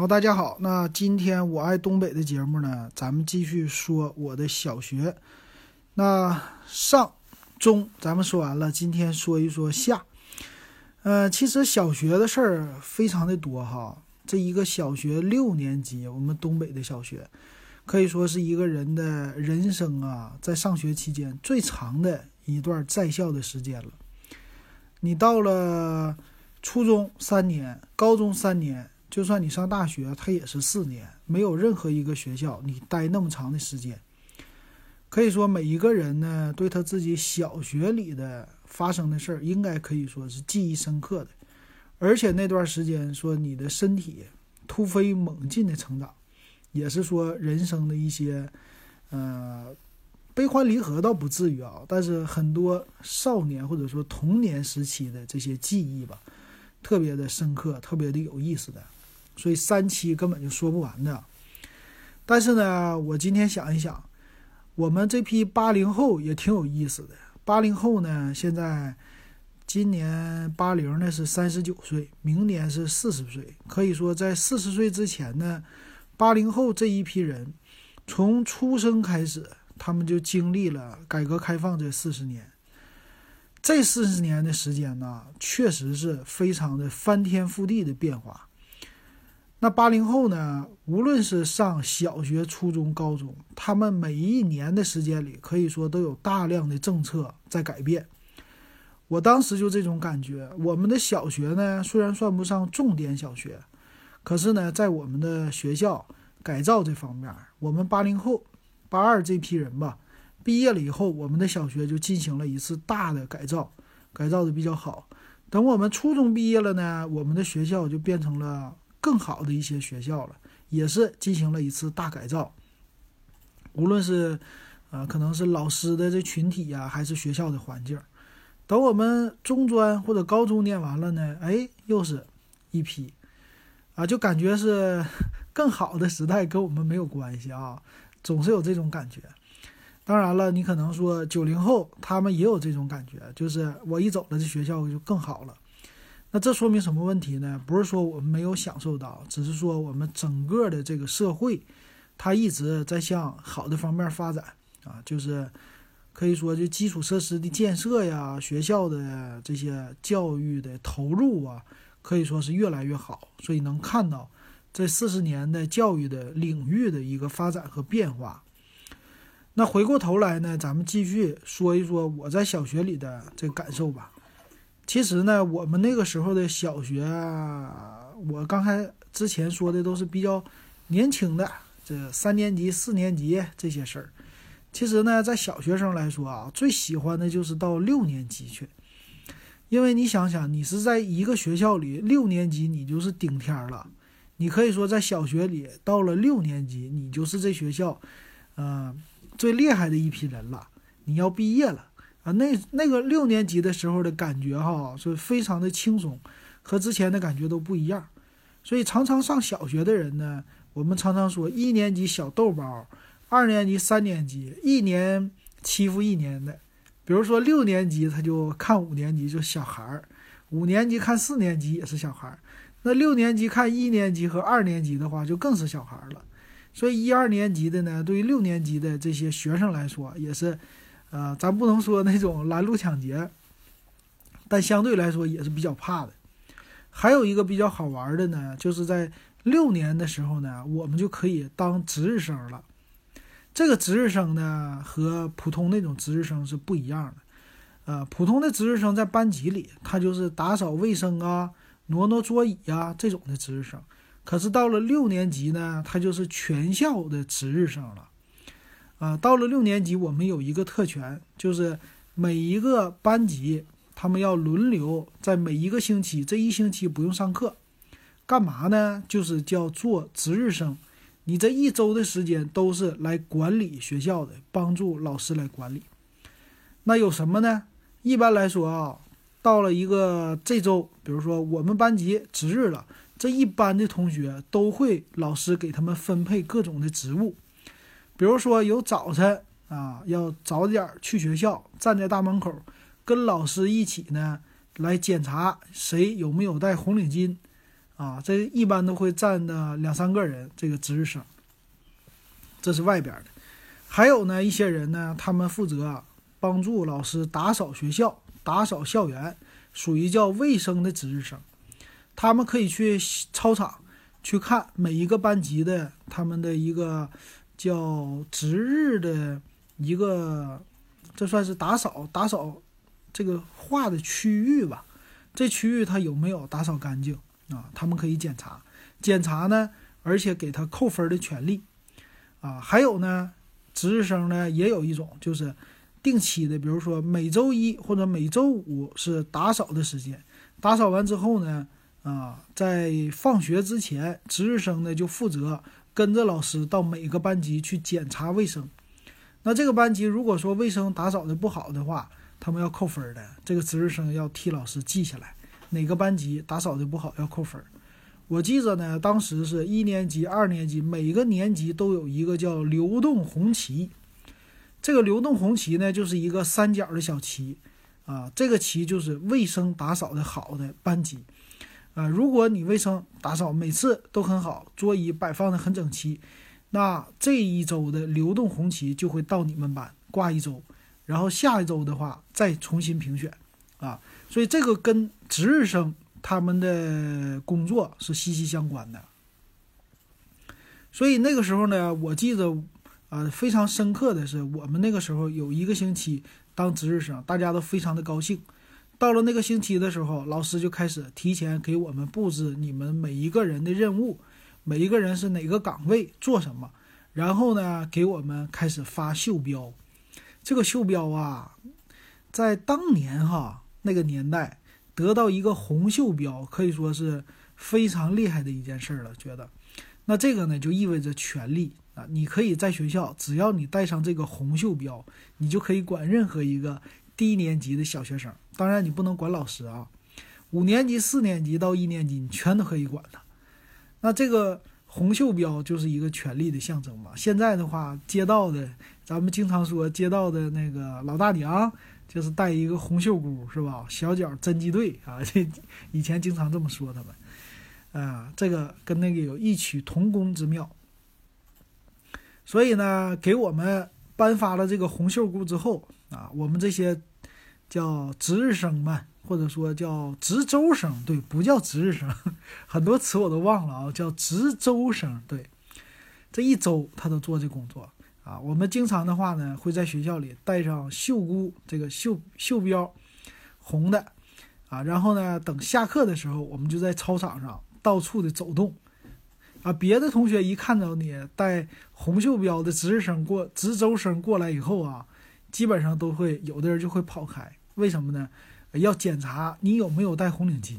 好，大家好。那今天我爱东北的节目呢，咱们继续说我的小学。那上中咱们说完了，今天说一说下。呃，其实小学的事儿非常的多哈。这一个小学六年级，我们东北的小学，可以说是一个人的人生啊，在上学期间最长的一段在校的时间了。你到了初中三年，高中三年。就算你上大学，它也是四年，没有任何一个学校你待那么长的时间。可以说，每一个人呢，对他自己小学里的发生的事儿，应该可以说是记忆深刻的。而且那段时间，说你的身体突飞猛进的成长，也是说人生的一些，呃，悲欢离合倒不至于啊，但是很多少年或者说童年时期的这些记忆吧，特别的深刻，特别的有意思的。所以三期根本就说不完的，但是呢，我今天想一想，我们这批八零后也挺有意思的。八零后呢，现在今年八零呢是三十九岁，明年是四十岁。可以说，在四十岁之前呢，八零后这一批人，从出生开始，他们就经历了改革开放这四十年。这四十年的时间呢，确实是非常的翻天覆地的变化。那八零后呢？无论是上小学、初中、高中，他们每一年的时间里，可以说都有大量的政策在改变。我当时就这种感觉。我们的小学呢，虽然算不上重点小学，可是呢，在我们的学校改造这方面，我们八零后、八二这批人吧，毕业了以后，我们的小学就进行了一次大的改造，改造的比较好。等我们初中毕业了呢，我们的学校就变成了。更好的一些学校了，也是进行了一次大改造。无论是，呃，可能是老师的这群体呀，还是学校的环境。等我们中专或者高中念完了呢，哎，又是一批，啊，就感觉是 更好的时代跟我们没有关系啊，总是有这种感觉。当然了，你可能说九零后他们也有这种感觉，就是我一走了，这学校就更好了。那这说明什么问题呢？不是说我们没有享受到，只是说我们整个的这个社会，它一直在向好的方面发展啊，就是可以说就基础设施的建设呀，学校的这些教育的投入啊，可以说是越来越好。所以能看到这四十年的教育的领域的一个发展和变化。那回过头来呢，咱们继续说一说我在小学里的这个感受吧。其实呢，我们那个时候的小学，我刚才之前说的都是比较年轻的，这三年级、四年级这些事儿。其实呢，在小学生来说啊，最喜欢的就是到六年级去，因为你想想，你是在一个学校里，六年级你就是顶天了，你可以说在小学里到了六年级，你就是这学校，嗯，最厉害的一批人了，你要毕业了。啊，那那个六年级的时候的感觉哈，是非常的轻松，和之前的感觉都不一样。所以常常上小学的人呢，我们常常说一年级小豆包，二年级、三年级一年欺负一年的。比如说六年级他就看五年级就小孩儿，五年级看四年级也是小孩儿，那六年级看一年级和二年级的话就更是小孩儿了。所以一二年级的呢，对于六年级的这些学生来说也是。呃，咱不能说那种拦路抢劫，但相对来说也是比较怕的。还有一个比较好玩的呢，就是在六年的时候呢，我们就可以当值日生了。这个值日生呢，和普通那种值日生是不一样的。呃，普通的值日生在班级里，他就是打扫卫生啊、挪挪桌椅啊这种的值日生。可是到了六年级呢，他就是全校的值日生了。啊，到了六年级，我们有一个特权，就是每一个班级他们要轮流在每一个星期，这一星期不用上课，干嘛呢？就是叫做值日生。你这一周的时间都是来管理学校的，帮助老师来管理。那有什么呢？一般来说啊，到了一个这周，比如说我们班级值日了，这一班的同学都会老师给他们分配各种的职务。比如说有早晨啊，要早点去学校，站在大门口，跟老师一起呢来检查谁有没有戴红领巾，啊，这一般都会站的两三个人，这个值日生，这是外边的。还有呢，一些人呢，他们负责帮助老师打扫学校、打扫校园，属于叫卫生的值日生。他们可以去操场去看每一个班级的他们的一个叫值日的一个，这算是打扫打扫这个划的区域吧。这区域他有没有打扫干净啊？他们可以检查，检查呢，而且给他扣分的权利啊。还有呢，值日生呢也有一种就是定期的，比如说每周一或者每周五是打扫的时间，打扫完之后呢。啊，在放学之前，值日生呢就负责跟着老师到每个班级去检查卫生。那这个班级如果说卫生打扫的不好的话，他们要扣分的。这个值日生要替老师记下来，哪个班级打扫的不好要扣分。我记着呢，当时是一年级、二年级，每个年级都有一个叫流动红旗。这个流动红旗呢，就是一个三角的小旗，啊，这个旗就是卫生打扫的好的班级。啊，如果你卫生打扫每次都很好，桌椅摆放的很整齐，那这一周的流动红旗就会到你们班挂一周，然后下一周的话再重新评选，啊，所以这个跟值日生他们的工作是息息相关的。所以那个时候呢，我记得，啊，非常深刻的是，我们那个时候有一个星期当值日生，大家都非常的高兴。到了那个星期的时候，老师就开始提前给我们布置你们每一个人的任务，每一个人是哪个岗位做什么，然后呢，给我们开始发袖标。这个袖标啊，在当年哈那个年代，得到一个红袖标可以说是非常厉害的一件事了。觉得，那这个呢就意味着权力啊，你可以在学校，只要你带上这个红袖标，你就可以管任何一个。低年级的小学生，当然你不能管老师啊。五年级、四年级到一年级，你全都可以管他。那这个红袖标就是一个权力的象征嘛。现在的话，街道的，咱们经常说街道的那个老大娘，就是带一个红袖箍，是吧？小脚侦缉队啊，这 以前经常这么说他们。啊，这个跟那个有异曲同工之妙。所以呢，给我们颁发了这个红袖箍之后啊，我们这些。叫值日生们，或者说叫值周生，对，不叫值日生，很多词我都忘了啊，叫值周生，对，这一周他都做这工作啊。我们经常的话呢，会在学校里带上袖箍，这个袖袖标，红的啊，然后呢，等下课的时候，我们就在操场上到处的走动啊。别的同学一看到你带红袖标的值日生过值周生过来以后啊，基本上都会有的人就会跑开。为什么呢？要检查你有没有戴红领巾。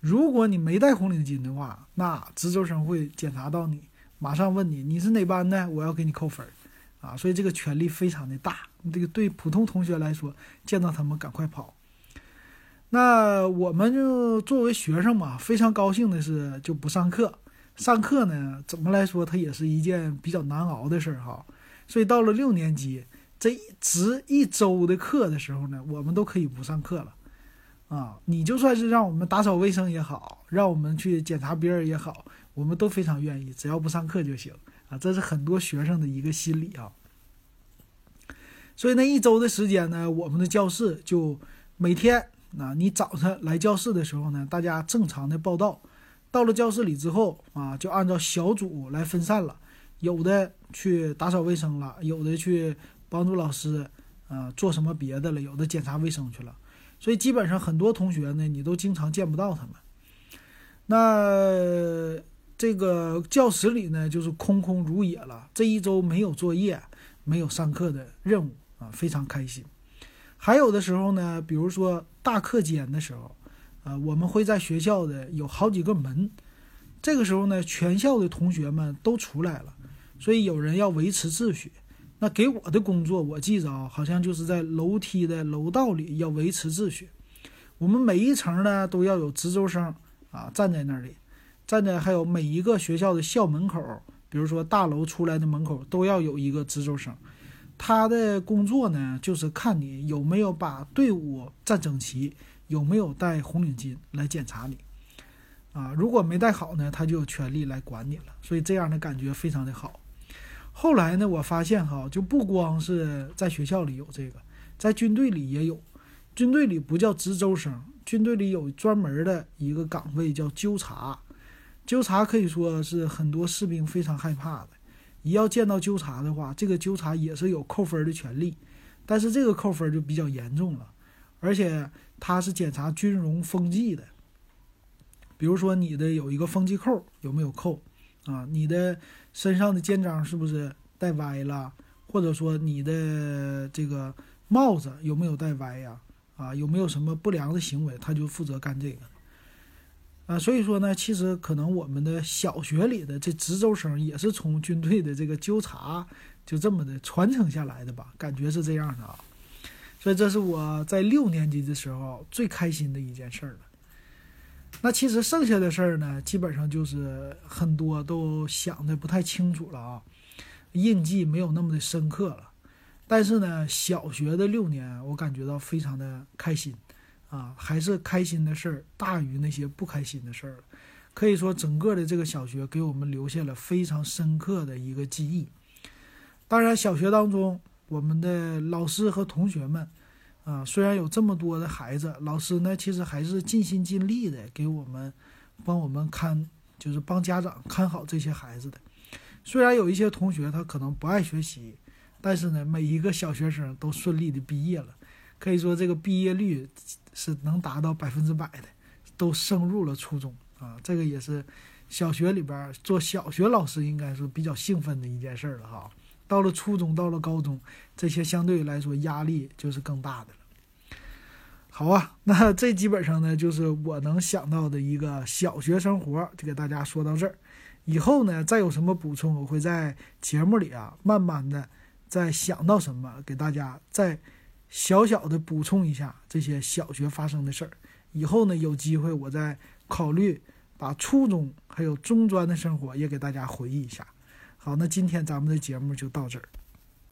如果你没戴红领巾的话，那值周生会检查到你，马上问你你是哪班的，我要给你扣分儿啊！所以这个权力非常的大。这个对普通同学来说，见到他们赶快跑。那我们就作为学生嘛，非常高兴的是就不上课。上课呢，怎么来说，它也是一件比较难熬的事儿哈。所以到了六年级。这值一周的课的时候呢，我们都可以不上课了，啊，你就算是让我们打扫卫生也好，让我们去检查别人也好，我们都非常愿意，只要不上课就行啊。这是很多学生的一个心理啊。所以那一周的时间呢，我们的教室就每天啊，你早晨来教室的时候呢，大家正常的报道，到了教室里之后啊，就按照小组来分散了，有的去打扫卫生了，有的去。帮助老师，啊，做什么别的了？有的检查卫生去了，所以基本上很多同学呢，你都经常见不到他们。那这个教室里呢，就是空空如也了。这一周没有作业，没有上课的任务啊，非常开心。还有的时候呢，比如说大课间的时候，啊，我们会在学校的有好几个门，这个时候呢，全校的同学们都出来了，所以有人要维持秩序。那给我的工作，我记着啊，好像就是在楼梯的楼道里要维持秩序。我们每一层呢都要有值周生啊站在那里，站在还有每一个学校的校门口，比如说大楼出来的门口都要有一个值周生。他的工作呢就是看你有没有把队伍站整齐，有没有戴红领巾来检查你。啊，如果没带好呢，他就有权利来管你了。所以这样的感觉非常的好。后来呢，我发现哈，就不光是在学校里有这个，在军队里也有。军队里不叫值周生，军队里有专门的一个岗位叫纠察。纠察可以说是很多士兵非常害怕的。一要见到纠察的话，这个纠察也是有扣分的权利，但是这个扣分就比较严重了，而且他是检查军容风纪的。比如说你的有一个风纪扣有没有扣啊？你的身上的肩章是不是戴歪了？或者说你的这个帽子有没有戴歪呀？啊，有没有什么不良的行为，他就负责干这个。啊，所以说呢，其实可能我们的小学里的这值周生也是从军队的这个纠察就这么的传承下来的吧，感觉是这样的啊。所以这是我在六年级的时候最开心的一件事了。那其实剩下的事儿呢，基本上就是很多都想的不太清楚了啊，印记没有那么的深刻了。但是呢，小学的六年，我感觉到非常的开心，啊，还是开心的事儿大于那些不开心的事儿了。可以说，整个的这个小学给我们留下了非常深刻的一个记忆。当然，小学当中，我们的老师和同学们，啊，虽然有这么多的孩子，老师呢，其实还是尽心尽力的给我们，帮我们看，就是帮家长看好这些孩子的。虽然有一些同学他可能不爱学习。但是呢，每一个小学生都顺利的毕业了，可以说这个毕业率是能达到百分之百的，都升入了初中啊。这个也是小学里边做小学老师应该是比较兴奋的一件事了哈。到了初中，到了高中，这些相对来说压力就是更大的。好啊，那这基本上呢就是我能想到的一个小学生活，就给大家说到这儿。以后呢再有什么补充，我会在节目里啊慢慢的。再想到什么，给大家再小小的补充一下这些小学发生的事儿。以后呢，有机会我再考虑把初中还有中专的生活也给大家回忆一下。好，那今天咱们的节目就到这儿。